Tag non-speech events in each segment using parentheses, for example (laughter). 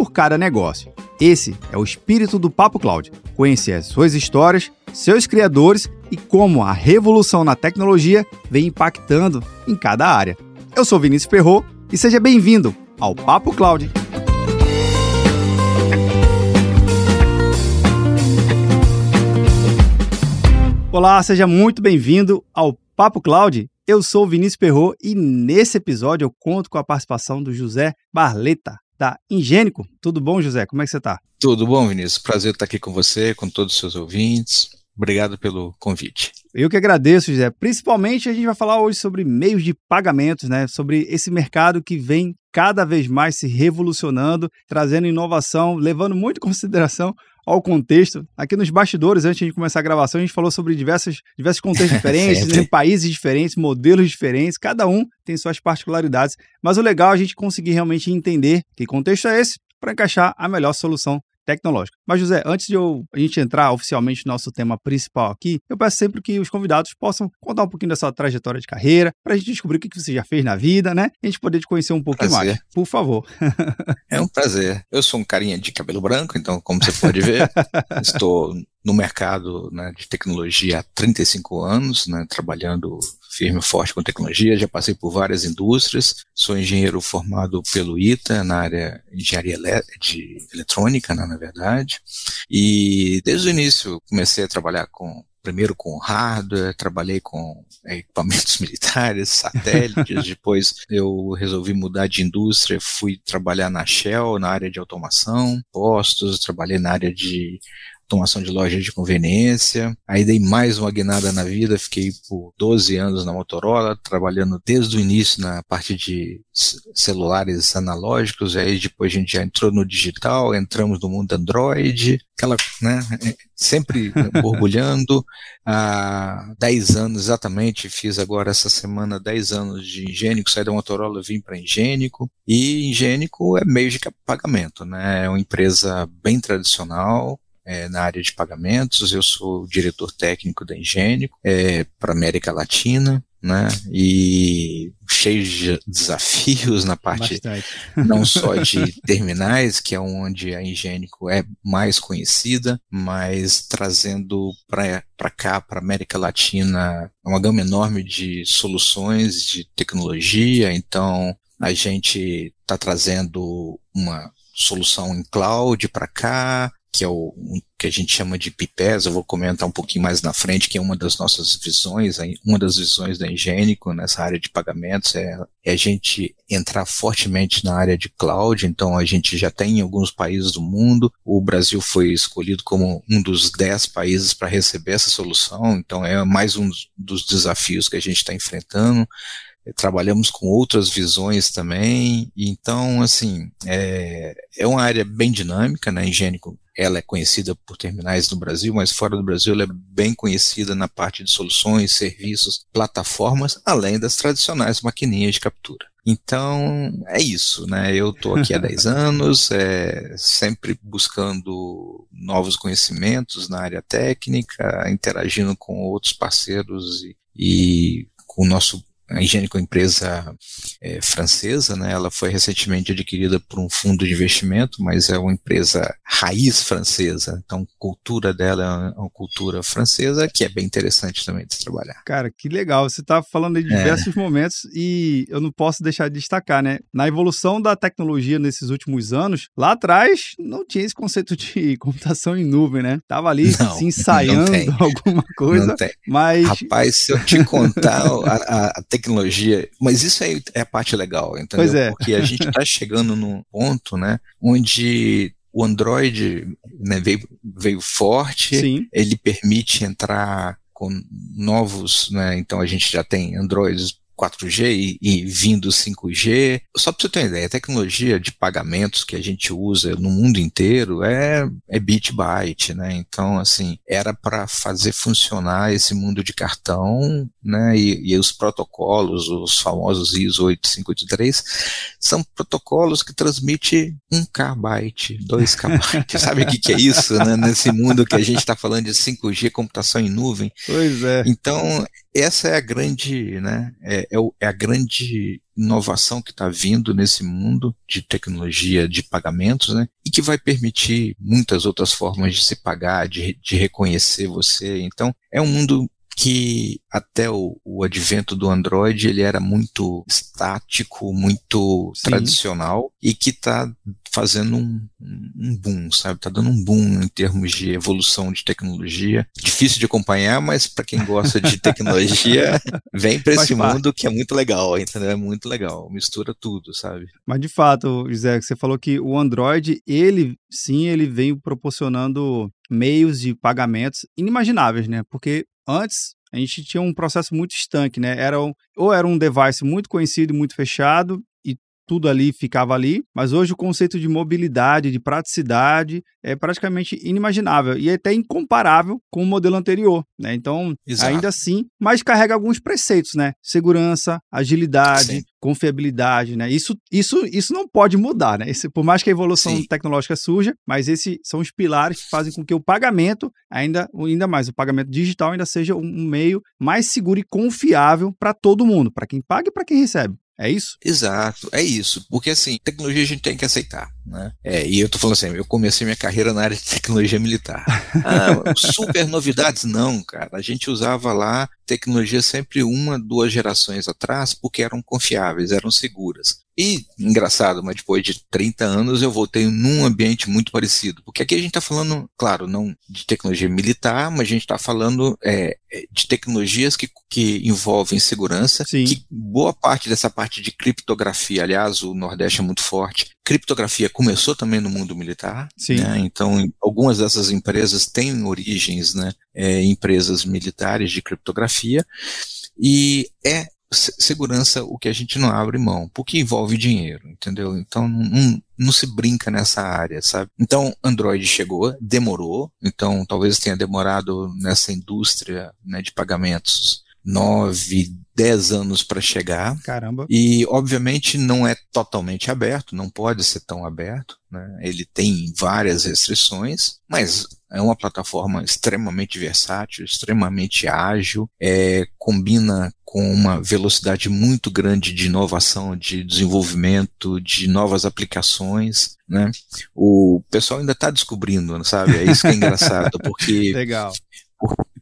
por cada negócio. Esse é o espírito do Papo Cloud. Conhecer as suas histórias, seus criadores e como a revolução na tecnologia vem impactando em cada área. Eu sou Vinícius Perro e seja bem-vindo ao Papo Cloud. Olá, seja muito bem-vindo ao Papo Cloud. Eu sou Vinícius Perro e nesse episódio eu conto com a participação do José Barleta, da Ingênico. Tudo bom, José? Como é que você está? Tudo bom, Vinícius. Prazer estar aqui com você, com todos os seus ouvintes. Obrigado pelo convite. Eu que agradeço, José. Principalmente a gente vai falar hoje sobre meios de pagamentos, né? Sobre esse mercado que vem cada vez mais se revolucionando, trazendo inovação, levando muito em consideração ao contexto. Aqui nos bastidores, antes de começar a gravação, a gente falou sobre diversos, diversos contextos (laughs) diferentes, em países diferentes, modelos diferentes, cada um tem suas particularidades. Mas o legal é a gente conseguir realmente entender que contexto é esse para encaixar a melhor solução tecnológica. Mas, José, antes de eu, a gente entrar oficialmente no nosso tema principal aqui, eu peço sempre que os convidados possam contar um pouquinho dessa trajetória de carreira, para a gente descobrir o que você já fez na vida, né? E a gente poder te conhecer um pouquinho prazer. mais. Por favor. é um prazer. Eu sou um carinha de cabelo branco, então, como você pode ver, (laughs) estou no mercado né, de tecnologia há 35 anos, né, trabalhando firme e forte com tecnologia, já passei por várias indústrias, sou engenheiro formado pelo ITA na área de engenharia de eletrônica, né, na verdade, e desde o início comecei a trabalhar com primeiro com hardware, trabalhei com equipamentos (laughs) militares, satélites, depois eu resolvi mudar de indústria, fui trabalhar na Shell, na área de automação, postos, trabalhei na área de automação de loja de conveniência. Aí dei mais uma guinada na vida, fiquei por 12 anos na Motorola, trabalhando desde o início na parte de celulares analógicos, aí depois a gente já entrou no digital, entramos no mundo Android, aquela, né, sempre (laughs) borbulhando. Há 10 anos exatamente, fiz agora essa semana 10 anos de Ingênico, saí da Motorola, vim para Ingênico, e Ingênico é meio de pagamento, né, é uma empresa bem tradicional, é, na área de pagamentos, eu sou diretor técnico da Ingênico é, para América Latina, né? E cheio de desafios na parte Bastante. não só (laughs) de terminais, que é onde a Ingênico é mais conhecida, mas trazendo para cá, para América Latina, uma gama enorme de soluções de tecnologia. Então, a gente está trazendo uma solução em cloud para cá, que é o que a gente chama de PIPES, eu vou comentar um pouquinho mais na frente, que é uma das nossas visões, uma das visões da Ingênico nessa área de pagamentos é, é, a gente entrar fortemente na área de cloud, então a gente já tem em alguns países do mundo, o Brasil foi escolhido como um dos dez países para receber essa solução, então é mais um dos desafios que a gente está enfrentando, trabalhamos com outras visões também, então, assim, é, é uma área bem dinâmica, né, Ingênico, ela é conhecida por terminais no Brasil, mas fora do Brasil ela é bem conhecida na parte de soluções, serviços, plataformas, além das tradicionais maquininhas de captura. Então, é isso, né? Eu estou aqui há (laughs) 10 anos, é, sempre buscando novos conhecimentos na área técnica, interagindo com outros parceiros e, e com o nosso a Higiênico é uma empresa é, francesa, né? Ela foi recentemente adquirida por um fundo de investimento, mas é uma empresa raiz francesa. Então, a cultura dela é uma cultura francesa que é bem interessante também de se trabalhar. Cara, que legal. Você está falando de é. diversos é. momentos e eu não posso deixar de destacar, né? Na evolução da tecnologia nesses últimos anos, lá atrás não tinha esse conceito de (laughs) computação em nuvem, né? Tava ali não, se ensaiando (laughs) alguma coisa, mas rapaz, se eu te contar (laughs) a, a, a tecnologia, mas isso aí é a parte legal, entendeu? Pois é. Porque a gente está chegando num ponto, né, onde o Android né, veio, veio forte, Sim. ele permite entrar com novos, né, então a gente já tem Androids 4G e, e vindo 5G. Só para você ter uma ideia, a tecnologia de pagamentos que a gente usa no mundo inteiro é, é bit byte, né? Então, assim, era para fazer funcionar esse mundo de cartão, né? E, e os protocolos, os famosos ISO 8583, são protocolos que transmitem 1K byte, 2K byte. (laughs) Sabe o que, que é isso, né? Nesse mundo que a gente está falando de 5G, computação em nuvem. Pois é. Então, essa é a grande, né, é, é, é a grande inovação que está vindo nesse mundo de tecnologia de pagamentos, né, e que vai permitir muitas outras formas de se pagar, de, de reconhecer você. Então, é um mundo que até o, o, advento do Android ele era muito estático, muito Sim. tradicional e que está fazendo um, um, boom, sabe? Está dando um boom em termos de evolução de tecnologia. Difícil de acompanhar, mas para quem gosta de (laughs) tecnologia, vem para esse mundo que é muito legal, entendeu? É muito legal, mistura tudo, sabe? Mas de fato, José, você falou que o Android, ele sim, ele vem proporcionando meios de pagamentos inimagináveis, né? Porque antes a gente tinha um processo muito estanque, né? Era ou era um device muito conhecido, muito fechado, tudo ali ficava ali, mas hoje o conceito de mobilidade, de praticidade é praticamente inimaginável e é até incomparável com o modelo anterior, né? Então, Exato. ainda assim, mas carrega alguns preceitos, né? Segurança, agilidade, Sim. confiabilidade, né? Isso, isso, isso não pode mudar, né? Esse, por mais que a evolução Sim. tecnológica surja, mas esses são os pilares que fazem com que o pagamento ainda, ainda mais, o pagamento digital ainda seja um meio mais seguro e confiável para todo mundo, para quem paga e para quem recebe. É isso? Exato, é isso. Porque assim, tecnologia a gente tem que aceitar. Né? É, e eu tô falando assim, eu comecei minha carreira na área de tecnologia militar. (laughs) Ah, super novidades? Não, cara. A gente usava lá tecnologia sempre uma, duas gerações atrás, porque eram confiáveis, eram seguras. E, engraçado, mas depois de 30 anos eu voltei num ambiente muito parecido. Porque aqui a gente está falando, claro, não de tecnologia militar, mas a gente está falando é, é, de tecnologias que, que envolvem segurança. Sim. Que boa parte dessa parte de criptografia, aliás, o Nordeste é muito forte. Criptografia começou também no mundo militar. Né? Então, algumas dessas empresas têm origens, né, é, empresas militares de criptografia. E é segurança o que a gente não abre mão, porque envolve dinheiro, entendeu? Então não, não, se brinca nessa área, sabe? Então Android chegou, demorou, então talvez tenha demorado nessa indústria né, de pagamentos nove, dez anos para chegar. Caramba. E obviamente não é totalmente aberto, não pode ser tão aberto, né? Ele tem várias restrições, mas é uma plataforma extremamente versátil, extremamente ágil, é, combina com uma velocidade muito grande de inovação, de desenvolvimento, de novas aplicações, né? O pessoal ainda está descobrindo, sabe? É isso que é engraçado, porque (laughs) legal,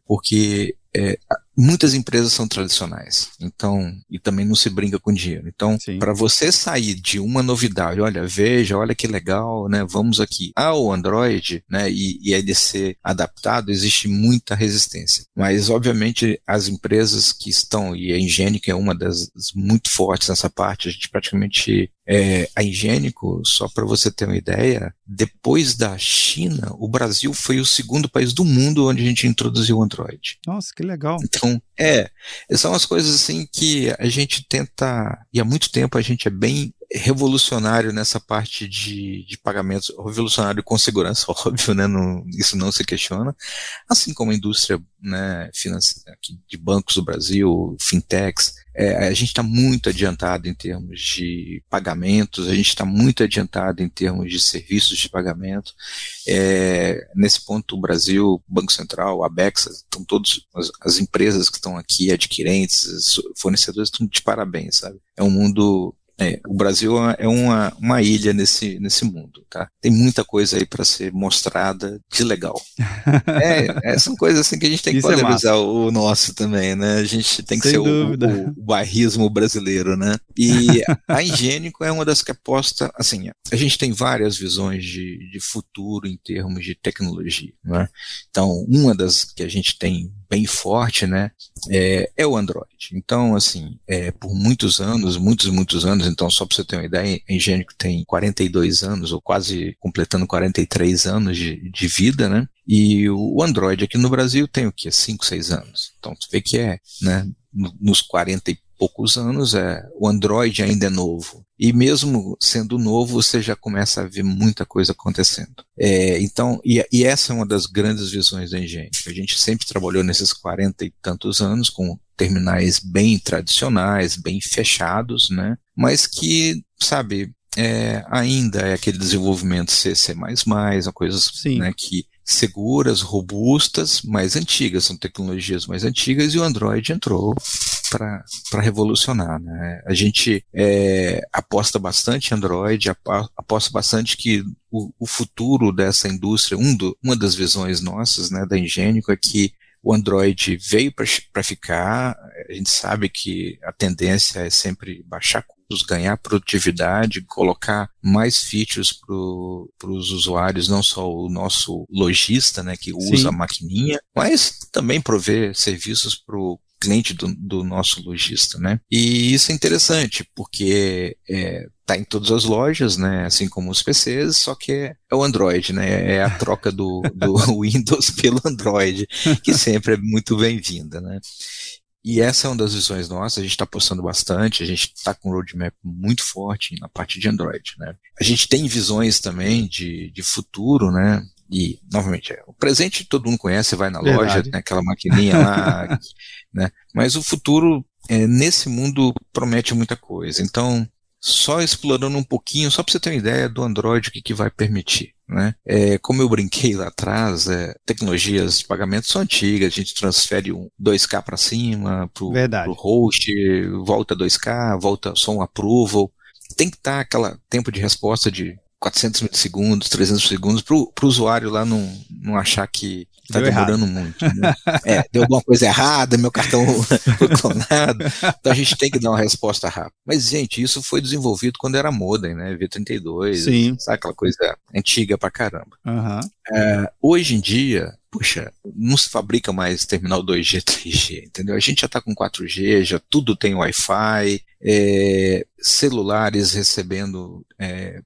porque é, muitas empresas são tradicionais, então, e também não se brinca com dinheiro. Então, para você sair de uma novidade, olha, veja, olha que legal, né? Vamos aqui ao Android, né? E, e ele ser adaptado, existe muita resistência. Mas, obviamente, as empresas que estão, e a Ingênica é uma das muito fortes nessa parte, a gente praticamente é, a Ingênico, só para você ter uma ideia, depois da China, o Brasil foi o segundo país do mundo onde a gente introduziu o Android. Nossa, que legal. Então, é, são as coisas assim que a gente tenta, e há muito tempo a gente é bem revolucionário nessa parte de, de pagamentos, revolucionário com segurança, (laughs) óbvio, né? Não, isso não se questiona. Assim como a indústria né, financeira de bancos do Brasil, fintechs, é, a gente está muito adiantado em termos de pagamentos, a gente está muito adiantado em termos de serviços de pagamento. É, nesse ponto, o Brasil, o Banco Central, a Bexa, estão todos as, as empresas que estão aqui, adquirentes, fornecedores, estão de parabéns, sabe? É um mundo é, o Brasil é uma, uma ilha nesse, nesse mundo, tá? Tem muita coisa aí para ser mostrada de legal. (laughs) é, é, são coisas assim que a gente tem que Isso é valorizar é o nosso também, né? A gente tem que Sem ser o, o, o, bairrismo brasileiro, né? E (laughs) a Higiênico é uma das que aposta, assim, a gente tem várias visões de, de futuro em termos de tecnologia, né? Então, uma das que a gente tem bem forte, né, é, é o Android. Então, assim, é, por muitos anos, muitos, muitos anos, então só para você ter uma ideia, a Engênico tem 42 anos, ou quase completando 43 anos de, de vida, né, e o Android aqui no Brasil tem o quê? 5, 6 anos. Então, você vê que é, né, nos 40 e poucos anos, é, o Android ainda é novo. E mesmo sendo novo, você já começa a ver muita coisa acontecendo. É, então, e, e, essa é uma das grandes visões da Engenho. A gente sempre trabalhou nesses 40 e tantos anos com terminais bem tradicionais, bem fechados, né? Mas que, sabe, é, ainda é aquele desenvolvimento C, C++, coisas né, que seguras, robustas, mais antigas, são tecnologias mais antigas e o Android entrou para revolucionar. Né? A gente é, aposta bastante em Android, aposta bastante que o, o futuro dessa indústria, um do, uma das visões nossas né, da Ingênico é que o Android veio para ficar, a gente sabe que a tendência é sempre baixar custos, ganhar produtividade, colocar mais features para os usuários, não só o nosso lojista, né, que usa Sim. a maquininha, mas também prover serviços para o cliente do, do, nosso lojista, né? E isso é interessante, porque é, tá em todas as lojas, né? Assim como os PCs, só que é, é o Android, né? É a (laughs) troca do, do (laughs) Windows pelo Android, que sempre é muito bem-vinda, né? E essa é uma das visões nossas, a gente está postando bastante, a gente está com um roadmap muito forte na parte de Android, né? A gente tem visões também de, de futuro, né? E, novamente, é, o presente todo mundo conhece, vai na Verdade. loja, tem aquela maquininha lá, (laughs) né? Mas o futuro, é, nesse mundo, promete muita coisa. Então, só explorando um pouquinho, só para você ter uma ideia do Android, o que, que vai permitir. Né? É, como eu brinquei lá atrás, é, tecnologias de pagamento são antigas, a gente transfere um 2K para cima, para o host, volta 2K, volta só um approval. Tem que estar aquele tempo de resposta de 400 milissegundos, 300 segundos, para o usuário lá não, não achar que está demorando errado. muito. Né? É, deu alguma coisa errada, meu cartão (laughs) foi clonado. Então a gente tem que dar uma resposta rápida. Mas, gente, isso foi desenvolvido quando era modem, né? V32, Sim. sabe aquela coisa antiga pra caramba. Uhum. É, hoje em dia, puxa, não se fabrica mais terminal 2G, 3G, entendeu? A gente já está com 4G, já tudo tem Wi-Fi, é, celulares recebendo é,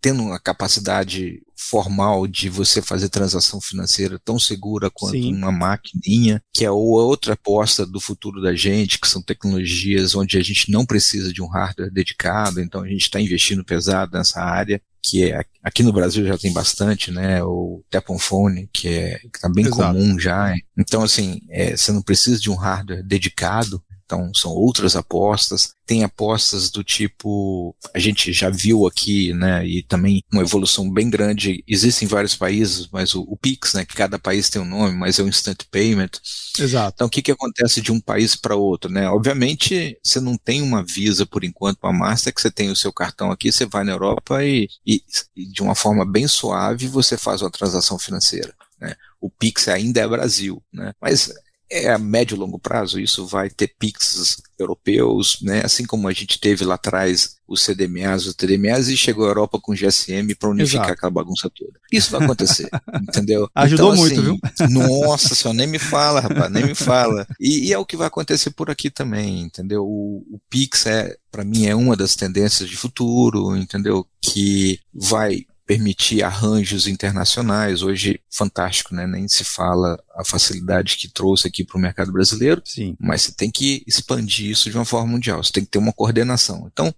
tendo uma capacidade formal de você fazer transação financeira tão segura quanto Sim. uma maquininha, que é outra aposta do futuro da gente, que são tecnologias onde a gente não precisa de um hardware dedicado, então a gente está investindo pesado nessa área que é aqui no Brasil já tem bastante, né? O Tap on Phone, que é que tá bem Exato. comum já. Então, assim, é, você não precisa de um hardware dedicado então, são outras apostas. Tem apostas do tipo, a gente já viu aqui, né, e também uma evolução bem grande. Existem vários países, mas o, o Pix, né, que cada país tem um nome, mas é o Instant Payment. Exato. Então, o que, que acontece de um país para outro, né? Obviamente, você não tem uma Visa por enquanto, uma Master, que você tem o seu cartão aqui, você vai na Europa e, e, e de uma forma bem suave você faz uma transação financeira. Né? O Pix ainda é Brasil, né? Mas é a médio e longo prazo, isso vai ter PICs europeus, né? assim como a gente teve lá atrás os CDMAs, os TDMAs, e chegou a Europa com GSM para unificar Exato. aquela bagunça toda. Isso vai acontecer, (laughs) entendeu? Ajudou então, muito, assim, viu? (laughs) Nossa senhora, nem me fala, rapaz, nem me fala. E, e, é o que vai acontecer por aqui também, entendeu? O, o Pix, é, para mim, é uma das tendências de futuro, entendeu? Que vai permitir arranjos internacionais. Hoje, fantástico, né? Nem se fala a facilidade que trouxe aqui para o mercado brasileiro, Sim. mas você tem que expandir isso de uma forma mundial, você tem que ter uma coordenação. Então,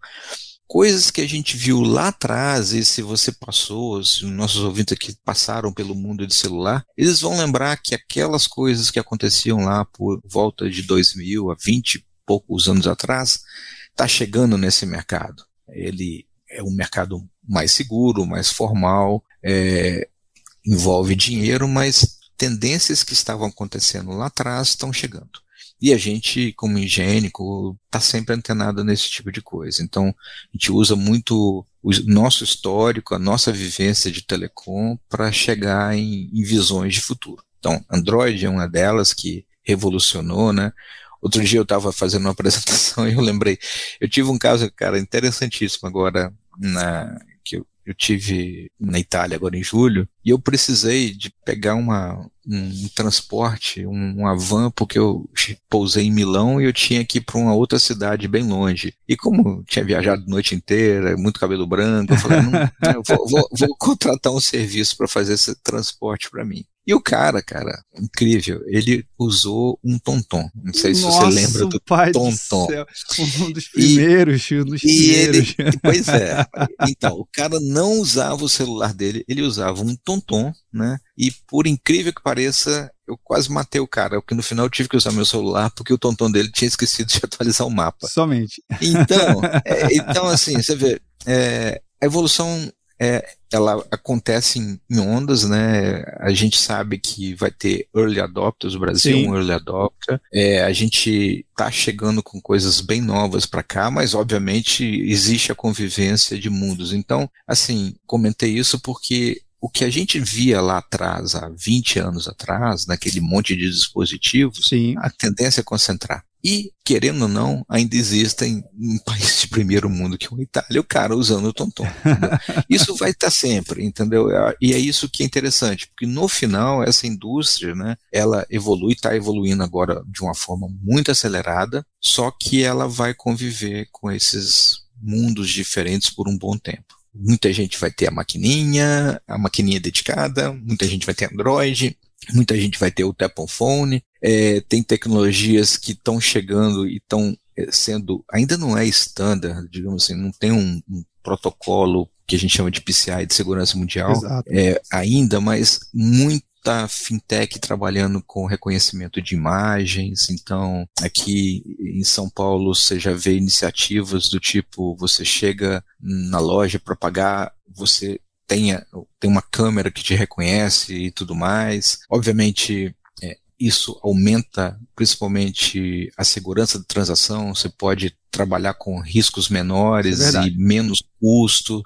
coisas que a gente viu lá atrás, e se você passou, se os nossos ouvintes aqui passaram pelo mundo de celular, eles vão lembrar que aquelas coisas que aconteciam lá por volta de 2000 a 20 e poucos anos atrás, está chegando nesse mercado. Ele é um mercado mais seguro, mais formal, é, envolve dinheiro, mas tendências que estavam acontecendo lá atrás estão chegando. E a gente, como higiênico, está sempre antenado nesse tipo de coisa. Então, a gente usa muito o nosso histórico, a nossa vivência de telecom para chegar em, em visões de futuro. Então, Android é uma delas que revolucionou, né? Outro dia eu estava fazendo uma (laughs) apresentação e eu lembrei, eu tive um caso, cara, interessantíssimo agora na, que eu, eu tive na Itália agora em julho, e eu precisei de pegar uma, um, transporte, um, uma van, porque eu pousei em Milão e eu tinha que ir para uma outra cidade bem longe. E como tinha viajado a noite inteira, muito cabelo branco, eu falei, não, (laughs) eu vou, vou, vou contratar um serviço para fazer esse transporte para mim. E o cara, cara, incrível, ele usou um tonton. Não sei se Nossa, você lembra do pai tonton. Do. Um dos primeiros, e, um dos primeiros. Ele, (laughs) pois é. Então, o cara não usava o celular dele, ele usava um tonton, né? E por incrível que pareça, eu quase matei o cara, porque no final eu tive que usar meu celular porque o tonton dele tinha esquecido (laughs) de atualizar o mapa. Somente. Então, (laughs) é, então assim, você vê, é, a evolução é, ela acontece em, em, ondas, né? A gente sabe que vai ter early adopters, o Brasil Sim. é um early adopter. É, a gente tá chegando com coisas bem novas para cá, mas obviamente existe a convivência de mundos. Então, assim, comentei isso porque o que a gente via lá atrás, há 20 anos atrás, naquele monte de dispositivos, Sim. a tendência é concentrar. E, querendo ou não, ainda existem um (laughs) país de primeiro mundo que é a Itália, o cara usando o tonton. (laughs) isso vai estar sempre, entendeu? E é isso que é interessante, porque no final, essa indústria, né, ela evolui, está evoluindo agora de uma forma muito acelerada, só que ela vai conviver com esses mundos diferentes por um bom tempo. Muita gente vai ter a maquininha, a maquininha dedicada, muita gente vai ter Android, muita gente vai ter o Apple Phone, é, tem tecnologias que estão chegando e estão é, sendo, ainda não é standard, digamos assim, não tem um, um protocolo que a gente chama de PCI de segurança mundial é, ainda, mas muita fintech trabalhando com reconhecimento de imagens, então aqui em São Paulo você já vê iniciativas do tipo você chega na loja para pagar, você tenha, tem uma câmera que te reconhece e tudo mais. Obviamente, é, isso aumenta principalmente a segurança da transação, você pode trabalhar com riscos menores é e menos custo.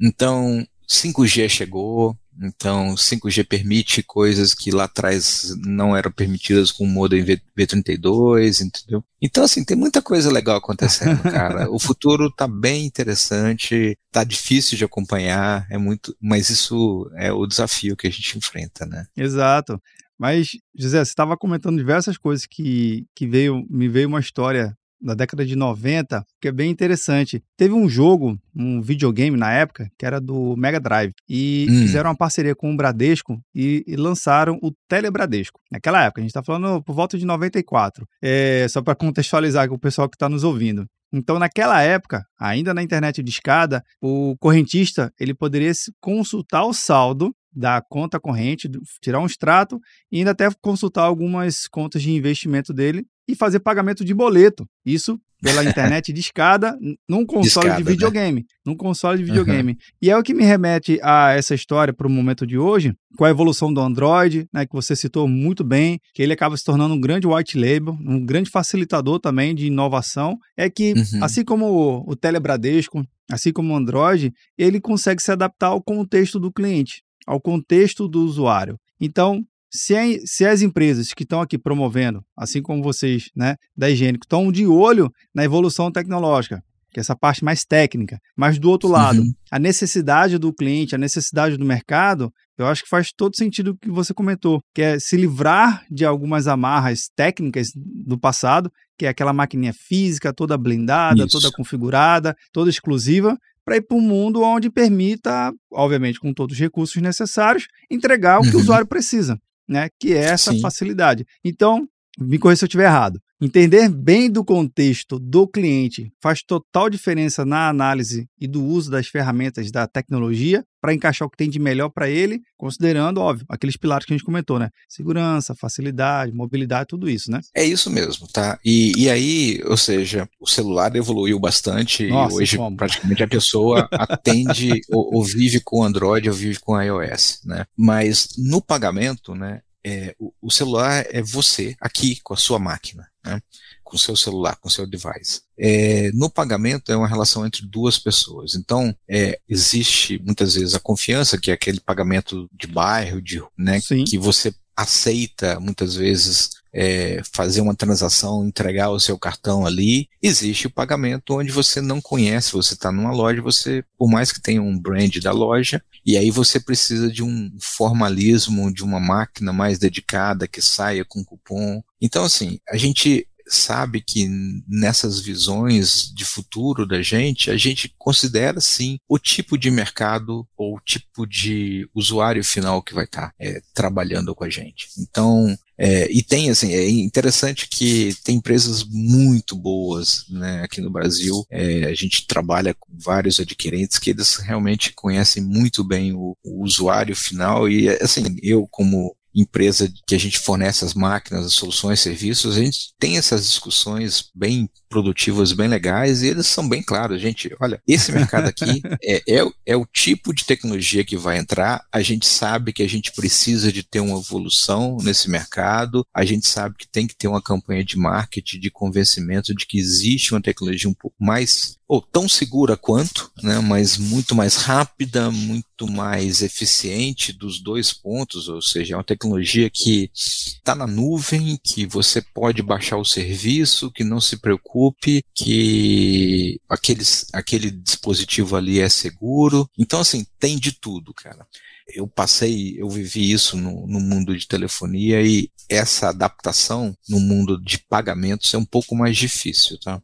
Então, 5G chegou, então, 5G permite coisas que lá atrás não eram permitidas com o modem V32, entendeu? Então, assim, tem muita coisa legal acontecendo, (laughs) cara. o futuro tá bem interessante, tá difícil de acompanhar, é muito, mas isso é o desafio que a gente enfrenta, né? Exato. Mas, José, você estava comentando diversas coisas que, que veio, me veio uma história da década de 90, que é bem interessante. Teve um jogo, um videogame na época, que era do Mega Drive, e hum. fizeram uma parceria com o Bradesco e, e, lançaram o Telebradesco. Naquela época, a gente está falando por volta de 94, é, só para contextualizar com o pessoal que está nos ouvindo. Então, naquela época, ainda na internet de escada, o correntista ele poderia consultar o saldo da conta corrente, tirar um extrato e ainda até consultar algumas contas de investimento dele e fazer pagamento de boleto. Isso pela (laughs) internet de escada num console de, escada, de né? videogame. Né? Num console de videogame. Uhum. E é o que me remete a essa história para o momento de hoje, com a evolução do Android, né, que você citou muito bem, que ele acaba se tornando um grande white label, um grande facilitador também de inovação. É que, uhum. assim como o, o Telebradesco, assim como o Android, ele consegue se adaptar ao contexto do cliente, ao contexto do usuário. Então, se, é, se as empresas que estão aqui promovendo, assim como vocês, né, da Higiênico, estão de olho na evolução tecnológica, que é essa parte mais técnica, mas do outro lado, uhum. a necessidade do cliente, a necessidade do mercado, eu acho que faz todo sentido o que você comentou, que é se livrar de algumas amarras técnicas do passado, que é aquela maquininha física toda blindada, Isso. toda configurada, toda exclusiva, para ir para um mundo onde permita, obviamente com todos os recursos necessários, entregar o que uhum. o usuário precisa né? Que é essa Sim. facilidade. Então, me corrija se eu estiver errado. Entender bem do contexto do cliente faz total diferença na análise e do uso das ferramentas da tecnologia para encaixar o que tem de melhor para ele, considerando, óbvio, aqueles pilares que a gente comentou, né? Segurança, facilidade, mobilidade, tudo isso, né? É isso mesmo, tá? E, e aí, ou seja, o celular evoluiu bastante Nossa, e hoje como? praticamente a pessoa atende (laughs) ou, ou vive com Android ou vive com iOS, né? Mas no pagamento, né? É, o, o, celular é você aqui com a sua máquina, né? com o seu celular, com o seu device. É, no pagamento é uma relação entre duas pessoas. Então, é, existe muitas vezes a confiança, que é aquele pagamento de bairro, de, né, que você aceita muitas vezes é, fazer uma transação, entregar o seu cartão ali, existe o pagamento onde você não conhece, você está numa loja, você, por mais que tenha um brand da loja, e aí você precisa de um formalismo, de uma máquina mais dedicada que saia com cupom. Então, assim, a gente sabe que nessas visões de futuro da gente, a gente considera sim o tipo de mercado ou o tipo de usuário final que vai estar é, trabalhando com a gente. Então, é, e tem, assim, é interessante que tem empresas muito boas, né, aqui no Brasil. É, a gente trabalha com vários adquirentes que eles realmente conhecem muito bem o, o usuário final e, assim, eu como empresa que a gente fornece as máquinas, as soluções, serviços, a gente tem essas discussões bem produtivas, bem legais, e eles são bem claros, gente. Olha, esse mercado aqui (laughs) é, é, é, o tipo de tecnologia que vai entrar. A gente sabe que a gente precisa de ter uma evolução nesse mercado, a gente sabe que tem que ter uma campanha de marketing, de convencimento de que existe uma tecnologia um pouco mais ou tão segura quanto, né, mas muito mais rápida, muito mais eficiente dos dois pontos, ou seja, é uma tecnologia que está na nuvem, que você pode baixar o serviço, que não se preocupe, que aqueles, aquele dispositivo ali é seguro. Então, assim, tem de tudo, cara eu passei, eu vivi isso no, no, mundo de telefonia e essa adaptação no mundo de pagamentos é um pouco mais difícil, tá?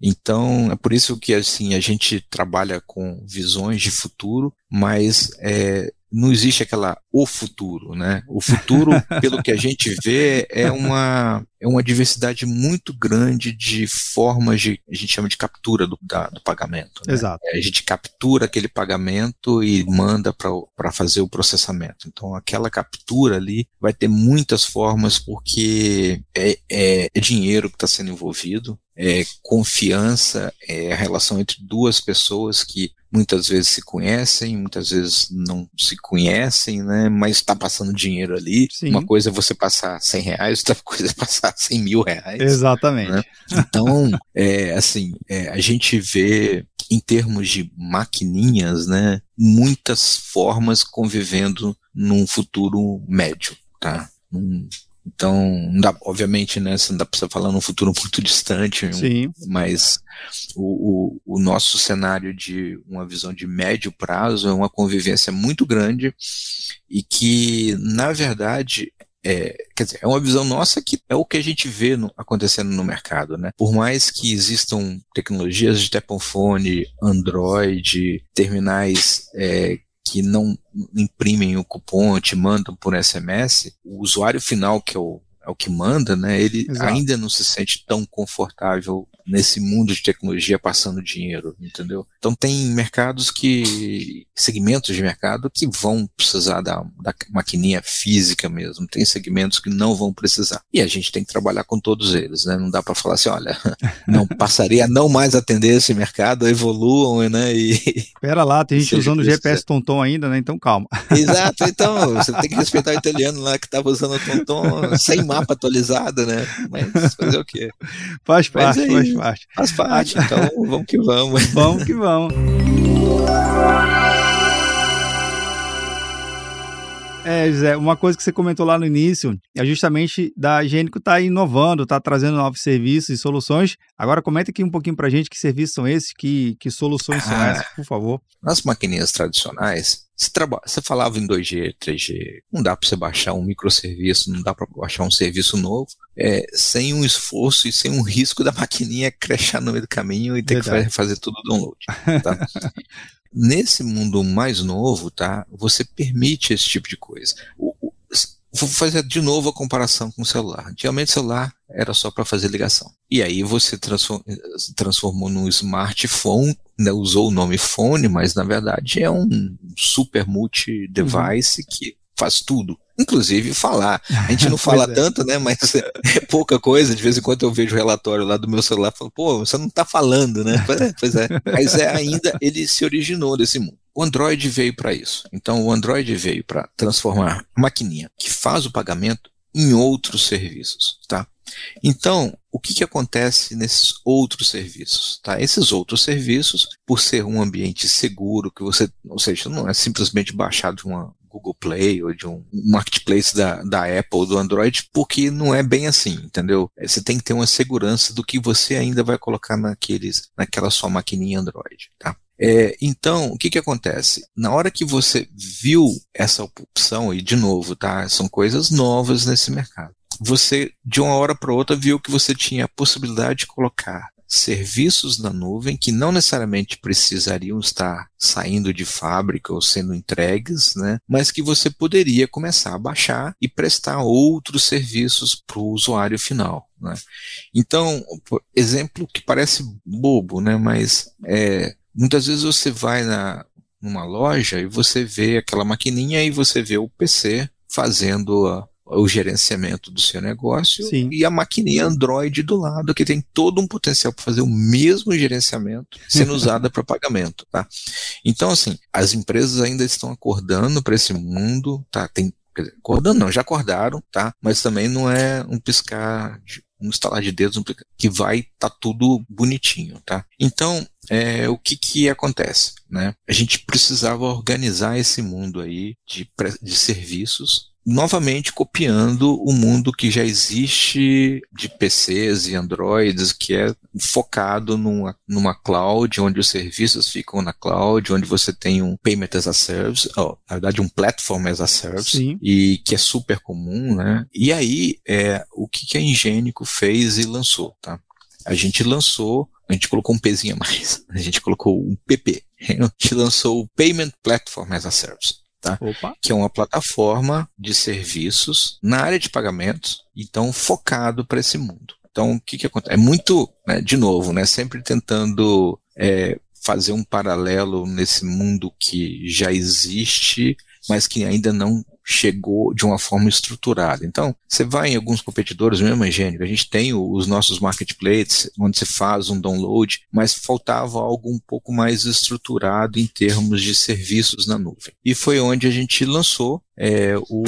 Então, é por isso que assim a gente trabalha com visões de futuro, mas é, não existe aquela o futuro, né? O futuro, (laughs) pelo que a gente vê, é uma, é uma diversidade muito grande de formas de, a gente chama de captura do, da, do pagamento. Né? Exato. A gente captura aquele pagamento e manda para fazer o processamento. Então, aquela captura ali vai ter muitas formas porque é, é, é dinheiro que está sendo envolvido, é confiança, é a relação entre duas pessoas que muitas vezes se conhecem, muitas vezes não se conhecem, né? Mas está passando dinheiro ali. Sim. Uma coisa é você passar 100 reais, outra (laughs) coisa é passar 100 mil reais. Exatamente. Né? Então, é, assim, é, a gente vê em termos de maquininhas, né? Muitas formas convivendo num futuro médio, tá? Num, então, dá, obviamente, né, você não dá para você falar num futuro (laughs) muito distante, Sim. mas o, o, o, nosso cenário de uma visão de médio prazo é uma convivência muito grande e que, na verdade, é, quer dizer, é uma visão nossa que é o que a gente vê no, acontecendo no mercado, né? Por mais que existam tecnologias de telephone, Android, terminais é, que não imprimem o cupom, te mandam por SMS, o usuário final, que é o, é o que manda, né, ele Exato. ainda não se sente tão confortável nesse mundo de tecnologia passando dinheiro, entendeu? Então tem mercados que, segmentos de mercado que vão precisar da, da maquininha física mesmo, tem segmentos que não vão precisar. E a gente tem que trabalhar com todos eles, né? Não dá para falar assim, olha, (laughs) não passaria a não mais atender esse mercado, evoluam, né? E (laughs) Pera lá, tem gente usando o GPS Tonton ainda, né? Então calma. Exato, então você tem que respeitar o italiano lá que estava usando o Tonton (laughs) sem mapa atualizado, né? Mas fazer o quê? (laughs) Faz parte, é faz parte. Faz parte, então vamos que vamos. Vamos que vamos. (laughs) É, José, uma coisa que você comentou lá no início é justamente da Gênico estar tá inovando, está trazendo novos serviços e soluções. Agora comenta aqui um pouquinho para a gente que serviços são esses, que, que soluções ah, são essas, por favor. Nas maquininhas tradicionais, você, traba... você falava em 2G, 3G, não dá para você baixar um microserviço, não dá para baixar um serviço novo, é, sem um esforço e sem um risco da (laughs) maquininha crashar no meio do caminho e ter Verdade. que fazer tudo download. Tá? (laughs) Nesse mundo mais novo, tá? Você permite esse tipo de coisa. O, o, vou fazer de novo a comparação com o celular. Antigamente o celular era só para fazer ligação. E aí você transform, transformou num smartphone, né, usou o nome phone, mas na verdade é um super multi-device uhum. que faz tudo inclusive falar. A gente não (laughs) fala é. tanto, né? Mas é pouca coisa. De vez em quando eu vejo o relatório lá do meu celular e falo, pô, você não está falando, né? Pois é. Mas é ainda, ele se originou desse mundo. O Android veio para isso. Então, o Android veio para transformar a maquininha que faz o pagamento em outros serviços, tá? Então, o que, que acontece nesses outros serviços? Tá? Esses outros serviços, por ser um ambiente seguro, que você, ou seja, não é simplesmente baixar de uma, Google Play ou de um marketplace da, da Apple ou do Android, porque não é bem assim, entendeu? É, você tem que ter uma segurança do que você ainda vai colocar naqueles, naquela sua maquininha Android, tá? É, então, o que que acontece? Na hora que você viu essa opção, e de novo, tá? São coisas novas nesse mercado. você de uma hora para outra viu que você tinha a possibilidade de colocar serviços na nuvem que não necessariamente precisariam estar saindo de fábrica ou sendo entregues, né, mas que você poderia começar a baixar e prestar outros serviços para o usuário final. Né. Então, exemplo que parece bobo, né, mas é, muitas vezes você vai na, numa loja e você vê aquela maquininha e você vê o PC fazendo a, o gerenciamento do seu negócio Sim. e a maquininha Android do lado, que tem todo um potencial para fazer o mesmo gerenciamento sendo (laughs) usada para pagamento. Tá? Então, assim, as empresas ainda estão acordando para esse mundo, tá? Tem, acordando não, já acordaram, tá? Mas também não é um piscar de um estalar de dedos que vai estar tá tudo bonitinho, tá? Então, é, o que que acontece, né? A gente precisava organizar esse mundo aí de, de serviços novamente copiando o mundo que já existe de PCs e Androids, que é focado numa, numa cloud, onde os serviços ficam na cloud, onde você tem um Payment as a Service, oh, na verdade um Platform as a Service, Sim. e que é super comum, né? E aí, é, o que, que a Ingênico fez e lançou, tá? A gente lançou, a gente colocou um pezinho a mais, (laughs) a gente colocou um PP, (laughs) a gente lançou o Payment Platform as a Service tá? que é uma plataforma de serviços na área de pagamentos, então focado para esse mundo. Então, o que, que acontece? É muito, né, de novo, né, sempre tentando é, fazer um paralelo nesse mundo que já existe, mas que ainda não chegou de uma forma estruturada. Então, você vai em alguns competidores, mesmo Engênio, a gente tem os nossos marketplaces, onde você faz um download, mas faltava algo um pouco mais estruturado em termos de serviços na nuvem. E foi onde a gente lançou é, o,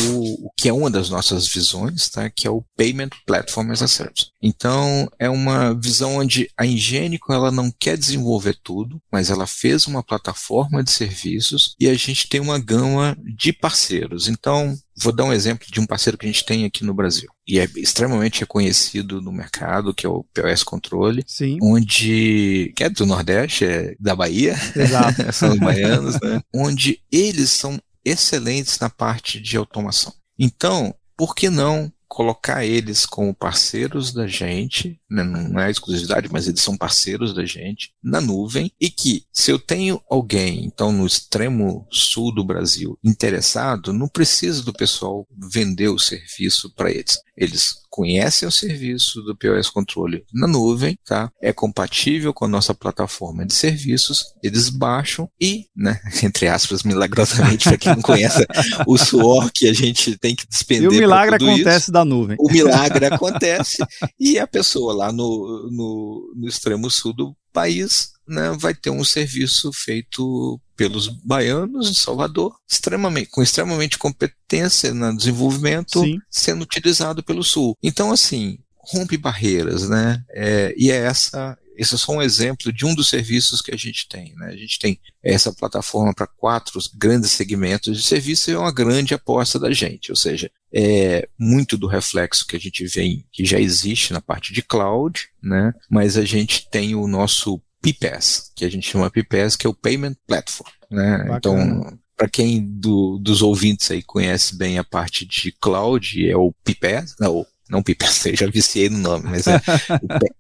o, que é uma das nossas visões, tá? que é o Payment Platform as a Service. Então, é uma visão onde a Ingênico ela não quer desenvolver tudo, mas ela fez uma plataforma de serviços e a gente tem uma gama de parceiros. Então, vou dar um exemplo de um parceiro que a gente tem aqui no Brasil e é extremamente reconhecido no mercado, que é o POS Controle, Sim. onde que é do Nordeste, é da Bahia, (laughs) são os baianos, né? (laughs) onde eles são excelentes na parte de automação. Então, por que não colocar eles como parceiros da gente, né, não é exclusividade, mas eles são parceiros da gente na nuvem e que se eu tenho alguém, então no extremo sul do Brasil, interessado, não precisa do pessoal vender o serviço para eles. Eles conhecem o serviço do POS Controle na nuvem, tá? É compatível com a nossa plataforma de serviços, eles baixam e, né, (laughs) entre aspas, milagrosamente, para quem não conhece o suor que a gente tem que despender. E o milagre acontece isso, da nuvem. O milagre acontece e a pessoa lá no, no, no extremo sul do país né, vai ter um serviço feito pelos baianos de Salvador, extremamente, com extremamente competência no desenvolvimento, Sim. sendo utilizado pelo Sul. Então, assim, rompe barreiras, né? É, e é essa esse é só um exemplo de um dos serviços que a gente tem. Né? A gente tem essa plataforma para quatro grandes segmentos de serviço e é uma grande aposta da gente. Ou seja, é muito do reflexo que a gente vê que já existe na parte de cloud, né? mas a gente tem o nosso PPaaS, que a gente chama PPaaS, que é o Payment Platform. Né? Então, para quem do, dos ouvintes aí conhece bem a parte de cloud, é o PPaaS, não, não PPaaS, (laughs) eu já viciei no nome, mas é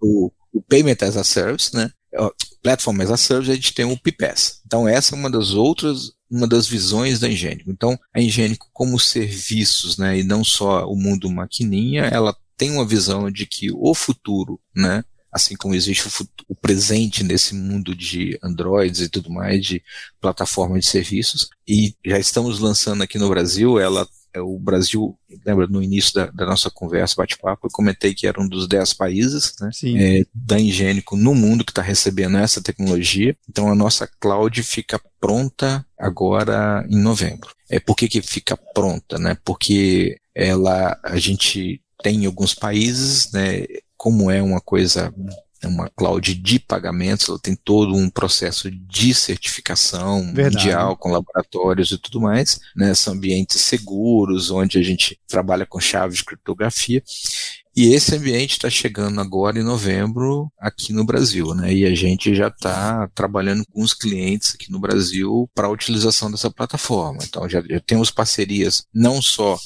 o, o o Payment as a Service, né? Platform as a Service, a gente tem o PPS. Então, essa é uma das outras, uma das visões da Ingênico. Então, a Ingênico, como serviços, né, e não só o mundo maquininha, ela tem uma visão de que o futuro, né, assim como existe o, futuro, o, presente nesse mundo de Androids e tudo mais, de plataforma de serviços, e já estamos lançando aqui no Brasil, ela o Brasil, lembra no início da, da nossa conversa, bate-papo, eu comentei que era um dos 10 países né, é, da Ingênico no mundo que está recebendo essa tecnologia. Então a nossa cloud fica pronta agora em novembro. É por que, que fica pronta, né? Porque ela a gente tem em alguns países, né? Como é uma coisa é uma cloud de pagamentos, ela tem todo um processo de certificação Verdade. mundial com laboratórios e tudo mais, né? São ambientes seguros, onde a gente trabalha com chaves de criptografia. E esse ambiente está chegando agora em novembro aqui no Brasil, né? E a gente já está trabalhando com os clientes aqui no Brasil para a utilização dessa plataforma. Então já, já temos parcerias, não só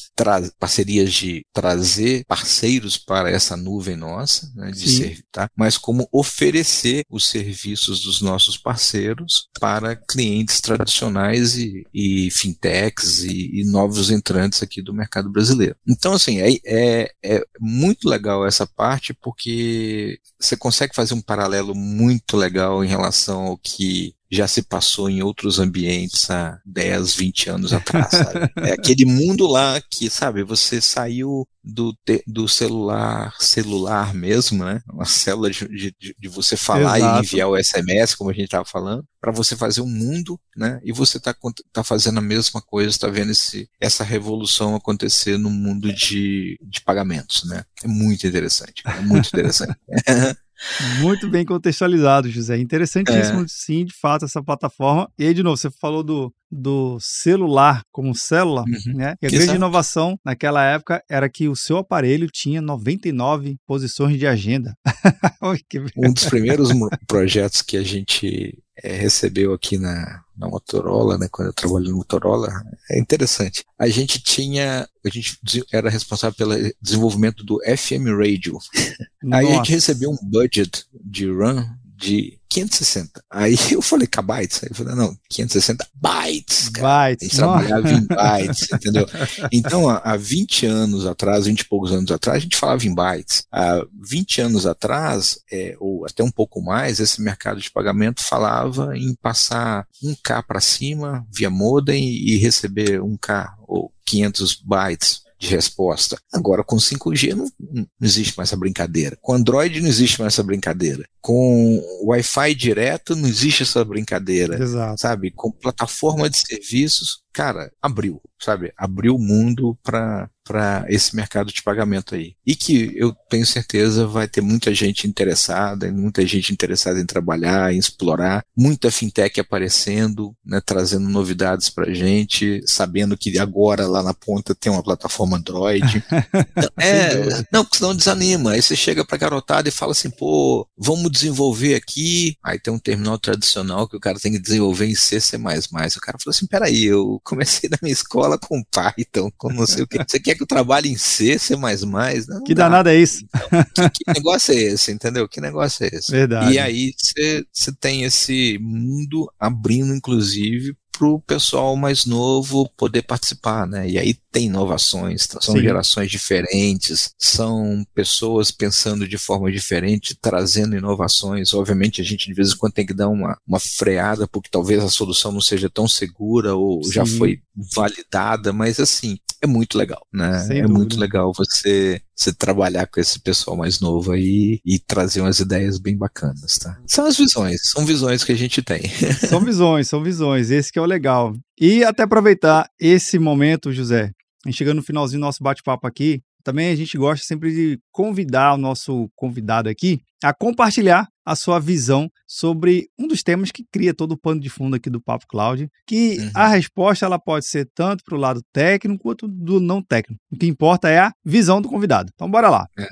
parcerias de trazer parceiros para essa nuvem nossa, né, de ser, tá? mas como oferecer os serviços dos nossos parceiros para clientes tradicionais e, e fintechs e, e, novos entrantes aqui do mercado brasileiro. Então, assim, é, é, é muito legal essa parte porque você consegue fazer um paralelo muito legal em relação ao que já se passou em outros ambientes há 10, 20 anos (laughs) atrás, sabe? É aquele mundo lá que, sabe, você saiu do, do celular, celular mesmo, né? Uma célula de, de, de você falar Exato. e enviar o SMS, como a gente estava falando, para você fazer um mundo, né? E você está tá fazendo a mesma coisa, está vendo esse, essa revolução acontecer no mundo de, de pagamentos, né? É muito interessante, é muito interessante. (laughs) Muito bem contextualizado, José. Interessantíssimo, é. sim, de fato, essa plataforma. E aí, de novo, você falou do, do celular como célula, uhum. né? E a grande inovação naquela época era que o seu aparelho tinha 99 posições de agenda. (laughs) um dos primeiros projetos que a gente é, recebeu aqui na, na Motorola, né, quando eu trabalhei no Motorola, é interessante. A gente tinha, a gente era responsável pelo desenvolvimento do FM Radio. (laughs) Aí a gente recebeu um budget de run de 560. Aí (laughs) eu falei, kbytes? Aí eu falei, não, 560 bytes, cara. Bytes. A gente trabalhava em bytes, (laughs) entendeu? Então, há 20 anos atrás, 20 e poucos anos atrás, a gente falava em bytes. Há 20 anos atrás, é, ou até um pouco mais, esse mercado de pagamento falava em passar 1K para cima via modem e receber 1K ou 500 bytes de resposta. Agora, com 5G não, não existe mais essa brincadeira. Com Android não existe mais essa brincadeira. Com Wi-Fi direto não existe essa brincadeira. Exato. Sabe? Com plataforma de serviços, cara, abriu, sabe? Abriu o mundo para para esse mercado de pagamento aí. E que eu tenho certeza vai ter muita gente interessada, muita gente interessada em trabalhar, em explorar, muita fintech aparecendo, né, trazendo novidades para gente, sabendo que agora lá na ponta tem uma plataforma Android. (laughs) é, não, porque senão desanima. Aí você chega para garotada e fala assim, pô, vamos desenvolver aqui. Aí tem um terminal tradicional que o cara tem que desenvolver em C, C++. O cara falou assim, peraí, eu comecei na minha escola com Python, com não sei o que. Você quer que eu trabalhe em C, C++? Não, que danada é isso? Então, que, que, negócio é esse, entendeu? Que negócio é esse? Verdade. E aí você tem esse mundo abrindo, inclusive, para o pessoal mais novo poder participar, né? E aí tem inovações, são Sim. gerações diferentes, são pessoas pensando de forma diferente, trazendo inovações. Obviamente a gente de vez em quando tem que dar uma, uma freada, porque talvez a solução não seja tão segura ou Sim. já foi validada, mas assim, é muito legal, né? Sem é dúvida. muito legal você, você trabalhar com esse pessoal mais novo aí e trazer umas ideias bem bacanas, tá? São as visões, são visões que a gente tem. (laughs) São visões, são visões, esse que é o legal. E até aproveitar esse momento, José, a gente chegando no finalzinho do nosso bate-papo aqui, também a gente gosta sempre de convidar o nosso convidado aqui a compartilhar a sua visão sobre um dos temas que cria todo o pano de fundo aqui do Papo Cloud, que uhum. a resposta ela pode ser tanto para o lado técnico quanto do não técnico. O que importa é a visão do convidado. Então bora lá. É,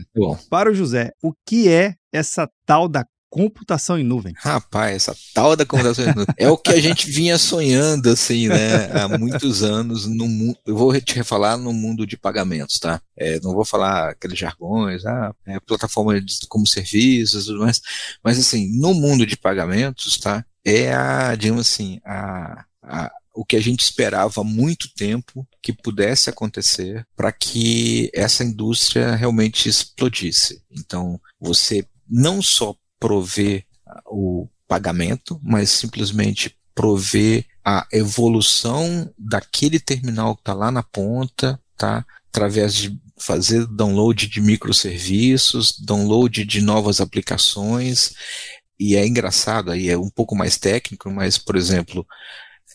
para o José, o que é essa tal da computação em nuvem. Rapaz, essa tal da computação em nuvem é o que a gente vinha sonhando assim, né, há muitos anos no mundo. Eu vou te refalar no mundo de pagamentos, tá? É, não vou falar aqueles jargões, ah, é, plataforma de, como serviços, mais, mas assim, no mundo de pagamentos, tá? É a, digamos assim, a, a o que a gente esperava há muito tempo que pudesse acontecer para que essa indústria realmente explodisse. Então, você não só prover o pagamento, mas simplesmente prover a evolução daquele terminal que está lá na ponta, tá? Através de fazer download de microserviços, download de novas aplicações. E é engraçado, aí é um pouco mais técnico, mas, por exemplo,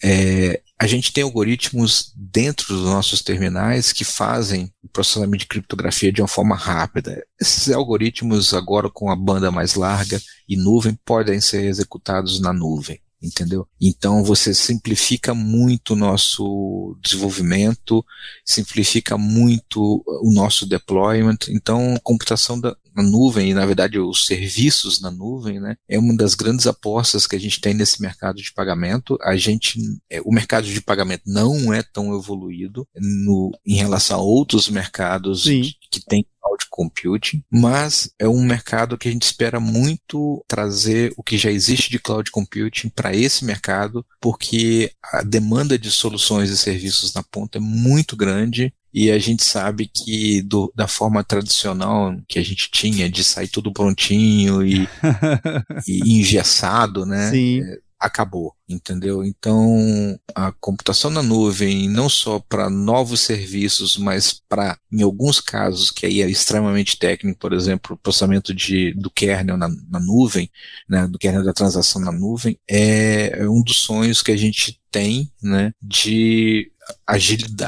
é, a gente tem algoritmos dentro dos nossos terminais que fazem processamento de criptografia de uma forma rápida. Esses algoritmos, agora com a banda mais larga e nuvem, podem ser executados na nuvem. Entendeu? Então você simplifica muito o nosso desenvolvimento, simplifica muito o nosso deployment. Então, a computação da, na nuvem, e na verdade os serviços na nuvem, né, é uma das grandes apostas que a gente tem nesse mercado de pagamento. A gente, é, o mercado de pagamento não é tão evoluído no, em relação a outros mercados de, que têm cloud computing, mas é um mercado que a gente espera muito trazer o que já existe de cloud computing para esse mercado, porque a demanda de soluções e serviços na ponta é muito grande e a gente sabe que do, da forma tradicional que a gente tinha, de sair tudo prontinho e, (laughs) e engessado, né? Sim. Acabou, entendeu? Então, a computação na nuvem, não só para novos serviços, mas para, em alguns casos, que aí é extremamente técnico, por exemplo, o processamento de, do kernel na, na nuvem, né, do kernel da transação na nuvem, é, é um dos sonhos que a gente tem, né, de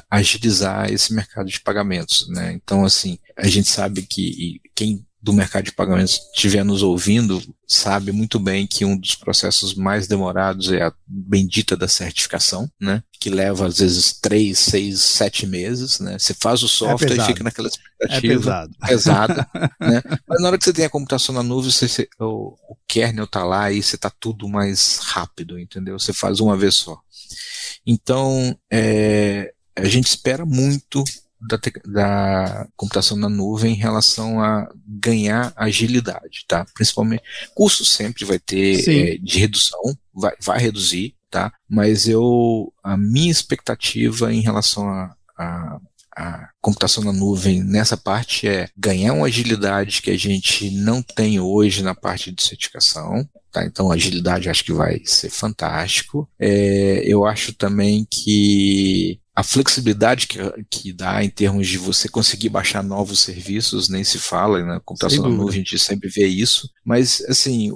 agilizar esse mercado de pagamentos, né? Então, assim, a gente sabe que quem do mercado de pagamentos estiver nos ouvindo sabe muito bem que um dos processos mais demorados é a bendita da certificação, né? Que leva às vezes três, seis, sete meses, né? Você faz o software é e fica naquela expectativa é pesado. pesada, (laughs) né? Mas na hora que você tem a computação na nuvem, você, você, o, o kernel tá lá e você tá tudo mais rápido, entendeu? Você faz uma vez só. Então, é, a gente espera muito da, da, computação na nuvem em relação a ganhar agilidade, tá? Principalmente, custo sempre vai ter é, de redução, vai, vai reduzir, tá? Mas eu, a minha expectativa em relação a, a a computação na nuvem nessa parte é ganhar uma agilidade que a gente não tem hoje na parte de certificação. Tá? Então, agilidade acho que vai ser fantástico. É, eu acho também que a flexibilidade que, que dá em termos de você conseguir baixar novos serviços, nem se fala, na né? computação na nuvem a gente sempre vê isso, mas assim,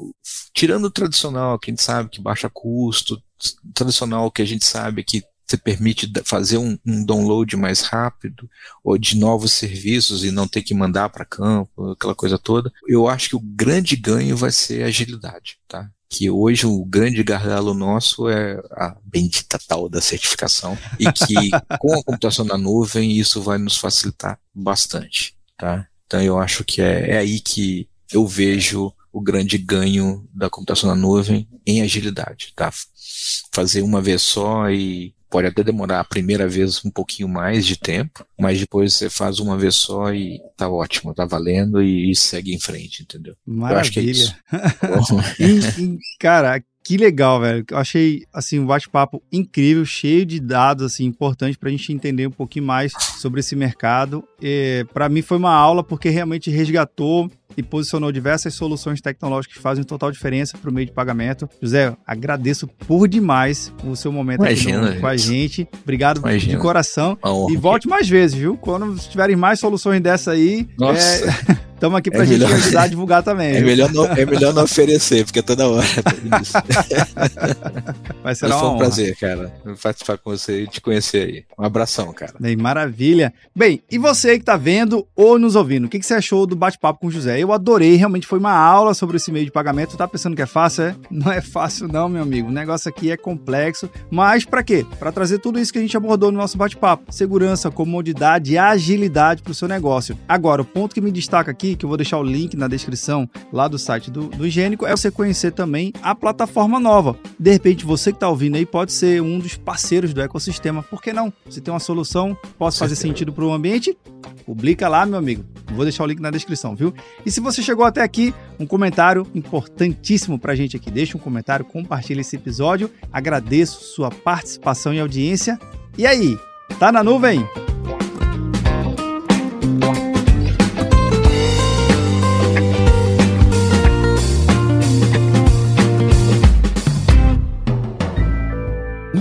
tirando o tradicional, que a gente sabe que baixa custo, tradicional que a gente sabe que você permite fazer um, um, download mais rápido ou de novos serviços e não ter que mandar para campo, aquela coisa toda. Eu acho que o grande ganho vai ser a agilidade, tá? Que hoje o grande gargalo nosso é a bendita tal da certificação e que (laughs) com a computação na nuvem isso vai nos facilitar bastante, tá? Então eu acho que é, é aí que eu vejo o grande ganho da computação na nuvem em agilidade, tá? Fazer uma vez só e pode até demorar a primeira vez um pouquinho mais de tempo, mas depois você faz uma vez só e tá ótimo, tá valendo e, e segue em frente, entendeu? Maravilha. Eu acho que é isso. (laughs) cara, que legal, velho. Eu achei assim um bate-papo incrível, cheio de dados assim importantes para a gente entender um pouquinho mais sobre esse mercado. Para mim foi uma aula porque realmente resgatou e posicionou diversas soluções tecnológicas que fazem total diferença para o meio de pagamento. José, agradeço por demais o seu momento Imagina, aqui no, com a gente. Obrigado Imagina. de coração. E volte mais vezes, viu? Quando tiverem mais soluções dessa aí. Nossa. É... (laughs) Estamos aqui para é gente ajudar a divulgar também. É melhor, não, é melhor não oferecer, porque é toda hora. Vai (laughs) ser Mas foi um prazer, cara, participar com você e te conhecer aí. Um abração, cara. Bem, maravilha. Bem, e você que está vendo ou nos ouvindo, o que, que você achou do bate-papo com o José? Eu adorei, realmente foi uma aula sobre esse meio de pagamento. Tá pensando que é fácil? É? (laughs) Não é fácil, não, meu amigo. O negócio aqui é complexo. Mas para quê? Para trazer tudo isso que a gente abordou no nosso bate-papo: segurança, comodidade e agilidade para o seu negócio. Agora, o ponto que me destaca aqui, que eu vou deixar o link na descrição lá do site do, do Higiênico, é você conhecer também a plataforma nova. De repente, você que está ouvindo aí pode ser um dos parceiros do ecossistema. Por que não? Você tem uma solução, pode fazer sentido para o ambiente? Publica lá, meu amigo. Vou deixar o link na descrição, viu? E se você chegou até aqui, um comentário importantíssimo pra gente aqui. Deixa um comentário, compartilha esse episódio. Agradeço sua participação e audiência. E aí, tá na nuvem?